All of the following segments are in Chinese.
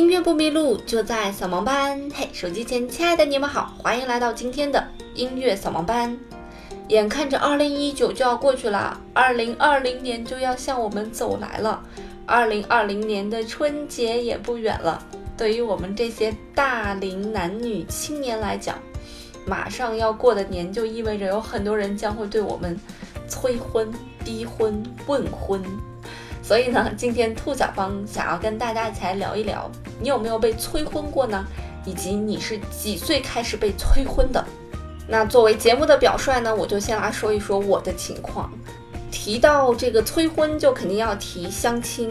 音乐不迷路，就在扫盲班。嘿，手机前亲爱的你们好，欢迎来到今天的音乐扫盲班。眼看着二零一九就要过去了，二零二零年就要向我们走来了，二零二零年的春节也不远了。对于我们这些大龄男女青年来讲，马上要过的年就意味着有很多人将会对我们催婚、逼婚、问婚。所以呢，今天兔小芳想要跟大家一起来聊一聊，你有没有被催婚过呢？以及你是几岁开始被催婚的？那作为节目的表率呢，我就先来说一说我的情况。提到这个催婚，就肯定要提相亲。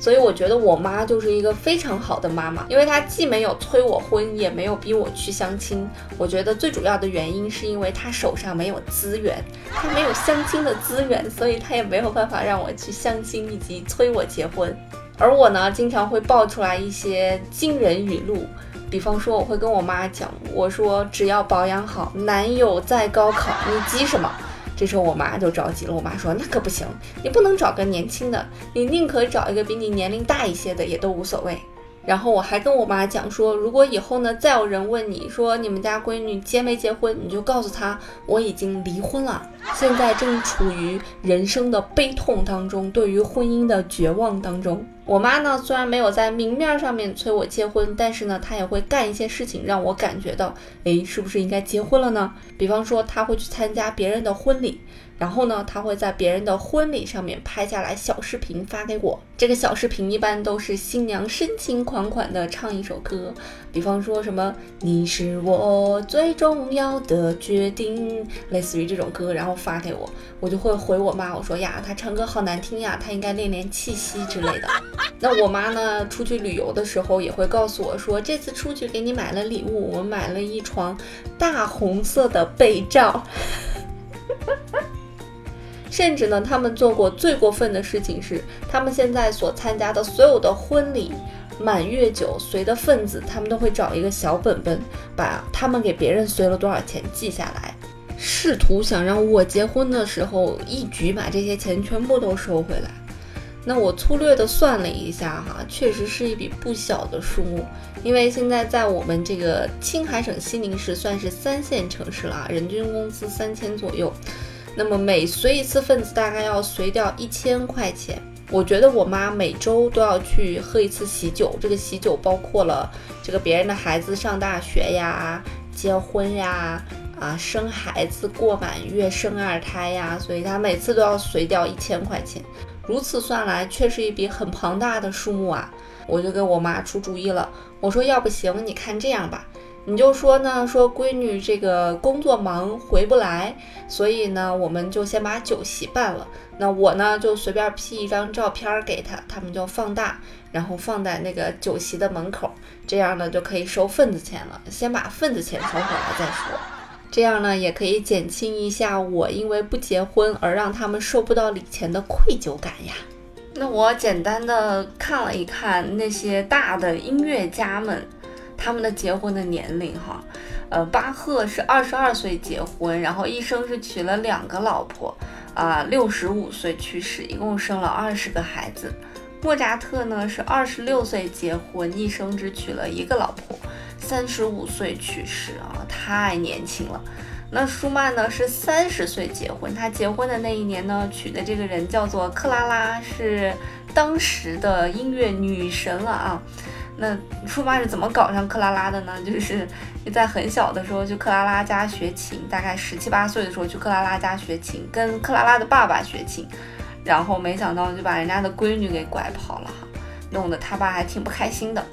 所以我觉得我妈就是一个非常好的妈妈，因为她既没有催我婚，也没有逼我去相亲。我觉得最主要的原因是因为她手上没有资源，她没有相亲的资源，所以她也没有办法让我去相亲以及催我结婚。而我呢，经常会爆出来一些惊人语录，比方说我会跟我妈讲，我说只要保养好，男友在高考，你急什么？这时候我妈就着急了，我妈说那可不行，你不能找个年轻的，你宁可找一个比你年龄大一些的也都无所谓。然后我还跟我妈讲说，如果以后呢再有人问你说你们家闺女结没结婚，你就告诉她我已经离婚了，现在正处于人生的悲痛当中，对于婚姻的绝望当中。我妈呢，虽然没有在明面上面催我结婚，但是呢，她也会干一些事情，让我感觉到，哎，是不是应该结婚了呢？比方说，她会去参加别人的婚礼。然后呢，她会在别人的婚礼上面拍下来小视频发给我。这个小视频一般都是新娘深情款款的唱一首歌，比方说什么“你是我最重要的决定”，类似于这种歌，然后发给我，我就会回我妈，我说呀，她唱歌好难听呀，她应该练练气息之类的。那我妈呢，出去旅游的时候也会告诉我说，这次出去给你买了礼物，我买了一床大红色的被罩。甚至呢，他们做过最过分的事情是，他们现在所参加的所有的婚礼、满月酒随的份子，他们都会找一个小本本，把他们给别人随了多少钱记下来，试图想让我结婚的时候一举把这些钱全部都收回来。那我粗略的算了一下哈，确实是一笔不小的数目，因为现在在我们这个青海省西宁市算是三线城市了，人均工资三千左右。那么每随一次份子大概要随掉一千块钱。我觉得我妈每周都要去喝一次喜酒，这个喜酒包括了这个别人的孩子上大学呀、结婚呀、啊生孩子、过满月、生二胎呀，所以她每次都要随掉一千块钱。如此算来，却是一笔很庞大的数目啊！我就给我妈出主意了，我说要不行，你看这样吧。你就说呢，说闺女这个工作忙回不来，所以呢，我们就先把酒席办了。那我呢，就随便 P 一张照片给她，他们就放大，然后放在那个酒席的门口，这样呢就可以收份子钱了。先把份子钱收回来再说，这样呢也可以减轻一下我因为不结婚而让他们收不到礼钱的愧疚感呀。那我简单的看了一看那些大的音乐家们。他们的结婚的年龄哈，呃，巴赫是二十二岁结婚，然后一生是娶了两个老婆，啊，六十五岁去世，一共生了二十个孩子。莫扎特呢是二十六岁结婚，一生只娶了一个老婆，三十五岁去世啊，太年轻了。那舒曼呢是三十岁结婚，他结婚的那一年呢娶的这个人叫做克拉拉，是当时的音乐女神了啊。那舒曼是怎么搞上克拉拉的呢？就是在很小的时候去克拉拉家学琴，大概十七八岁的时候去克拉拉家学琴，跟克拉拉的爸爸学琴，然后没想到就把人家的闺女给拐跑了，弄得他爸还挺不开心的。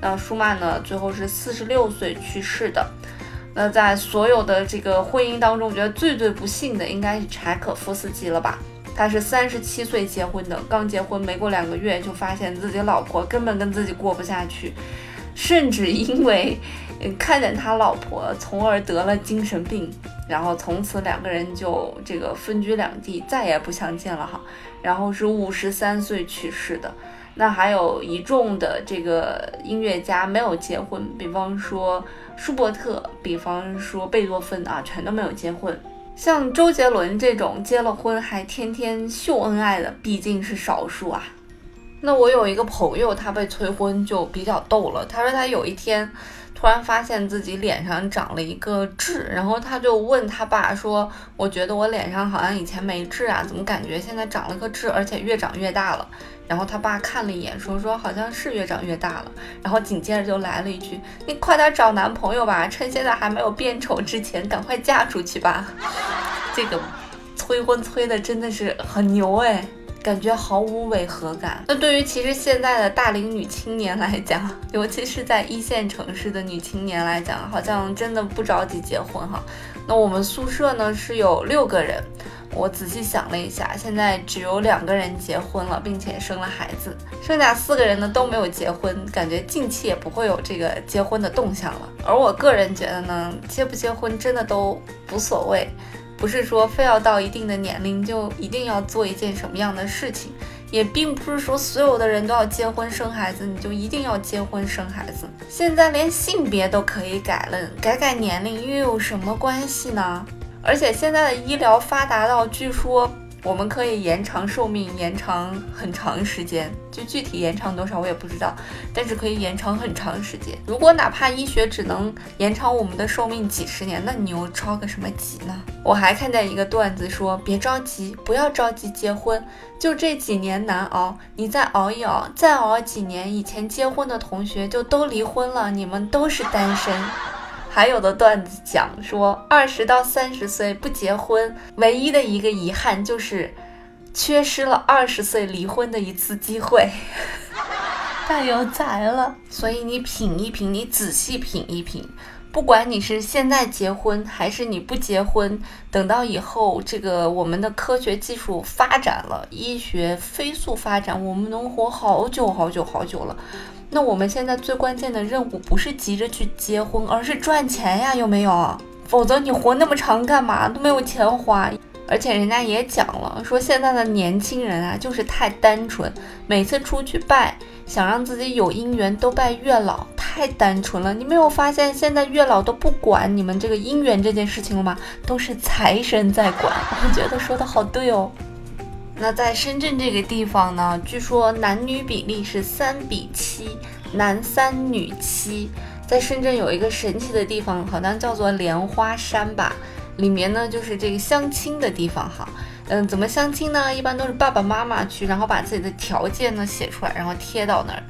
那舒曼呢，最后是四十六岁去世的。那在所有的这个婚姻当中，我觉得最最不幸的应该是柴可夫斯基了吧。他是三十七岁结婚的，刚结婚没过两个月，就发现自己老婆根本跟自己过不下去，甚至因为看见他老婆，从而得了精神病，然后从此两个人就这个分居两地，再也不相见了哈。然后是五十三岁去世的。那还有一众的这个音乐家没有结婚，比方说舒伯特，比方说贝多芬啊，全都没有结婚。像周杰伦这种结了婚还天天秀恩爱的，毕竟是少数啊。那我有一个朋友，他被催婚就比较逗了。他说他有一天突然发现自己脸上长了一个痣，然后他就问他爸说：“我觉得我脸上好像以前没痣啊，怎么感觉现在长了个痣，而且越长越大了？”然后他爸看了一眼，说：“说好像是越长越大了。”然后紧接着就来了一句：“你快点找男朋友吧，趁现在还没有变丑之前，赶快嫁出去吧。”这个催婚催的真的是很牛哎。感觉毫无违和感。那对于其实现在的大龄女青年来讲，尤其是在一线城市的女青年来讲，好像真的不着急结婚哈。那我们宿舍呢是有六个人，我仔细想了一下，现在只有两个人结婚了，并且生了孩子，剩下四个人呢都没有结婚，感觉近期也不会有这个结婚的动向了。而我个人觉得呢，结不结婚真的都无所谓。不是说非要到一定的年龄就一定要做一件什么样的事情，也并不是说所有的人都要结婚生孩子，你就一定要结婚生孩子。现在连性别都可以改了，改改年龄又有什么关系呢？而且现在的医疗发达到，据说。我们可以延长寿命，延长很长时间，就具体延长多少我也不知道，但是可以延长很长时间。如果哪怕医学只能延长我们的寿命几十年，那你又着个什么急呢？我还看见一个段子说，别着急，不要着急结婚，就这几年难熬，你再熬一熬，再熬几年，以前结婚的同学就都离婚了，你们都是单身。还有的段子讲说，二十到三十岁不结婚，唯一的一个遗憾就是缺失了二十岁离婚的一次机会，太有才了。所以你品一品，你仔细品一品，不管你是现在结婚还是你不结婚，等到以后这个我们的科学技术发展了，医学飞速发展，我们能活好久好久好久了。那我们现在最关键的任务不是急着去结婚，而是赚钱呀，有没有？否则你活那么长干嘛？都没有钱花。而且人家也讲了，说现在的年轻人啊，就是太单纯，每次出去拜，想让自己有姻缘都拜月老，太单纯了。你没有发现现在月老都不管你们这个姻缘这件事情了吗？都是财神在管。我觉得说的好对哦。那在深圳这个地方呢，据说男女比例是三比七，男三女七。在深圳有一个神奇的地方，好像叫做莲花山吧，里面呢就是这个相亲的地方哈。嗯，怎么相亲呢？一般都是爸爸妈妈去，然后把自己的条件呢写出来，然后贴到那儿。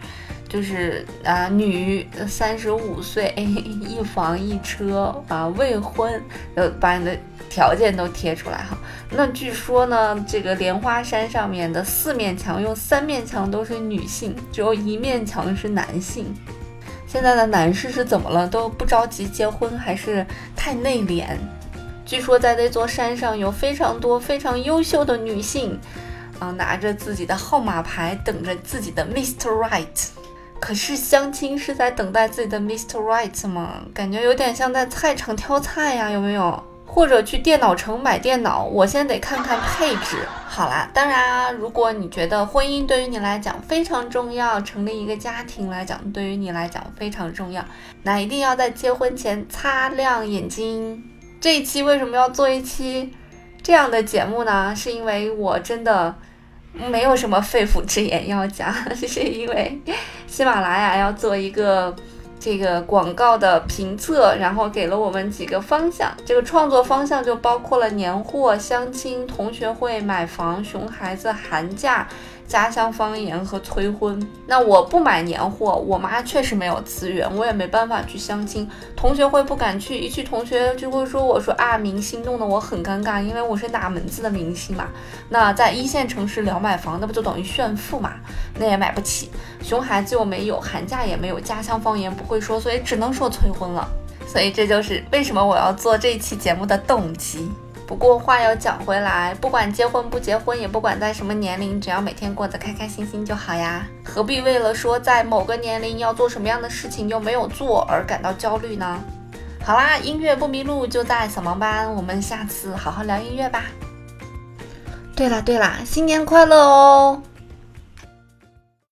就是啊，女三十五岁，一房一车啊，未婚，呃，把你的条件都贴出来哈。那据说呢，这个莲花山上面的四面墙，用三面墙都是女性，只有一面墙是男性。现在的男士是怎么了？都不着急结婚，还是太内敛？据说在那座山上有非常多非常优秀的女性，啊，拿着自己的号码牌，等着自己的 Mr. Right。可是相亲是在等待自己的 Mr. Right 吗？感觉有点像在菜场挑菜呀，有没有？或者去电脑城买电脑？我先得看看配置。好啦，当然啊，如果你觉得婚姻对于你来讲非常重要，成立一个家庭来讲对于你来讲非常重要，那一定要在结婚前擦亮眼睛。这一期为什么要做一期这样的节目呢？是因为我真的。没有什么肺腑之言要讲，是因为喜马拉雅要做一个这个广告的评测，然后给了我们几个方向。这个创作方向就包括了年货、相亲、同学会、买房、熊孩子、寒假。家乡方言和催婚，那我不买年货，我妈确实没有资源，我也没办法去相亲。同学会不敢去，一去同学就会说我说啊明星弄得我很尴尬，因为我是哪门子的明星嘛。那在一线城市聊买房，那不就等于炫富嘛？那也买不起，熊孩子又没有，寒假也没有，家乡方言不会说，所以只能说催婚了。所以这就是为什么我要做这一期节目的动机。不过话要讲回来，不管结婚不结婚，也不管在什么年龄，只要每天过得开开心心就好呀。何必为了说在某个年龄要做什么样的事情又没有做而感到焦虑呢？好啦，音乐不迷路就在小盲班，我们下次好好聊音乐吧。对啦对啦，新年快乐哦！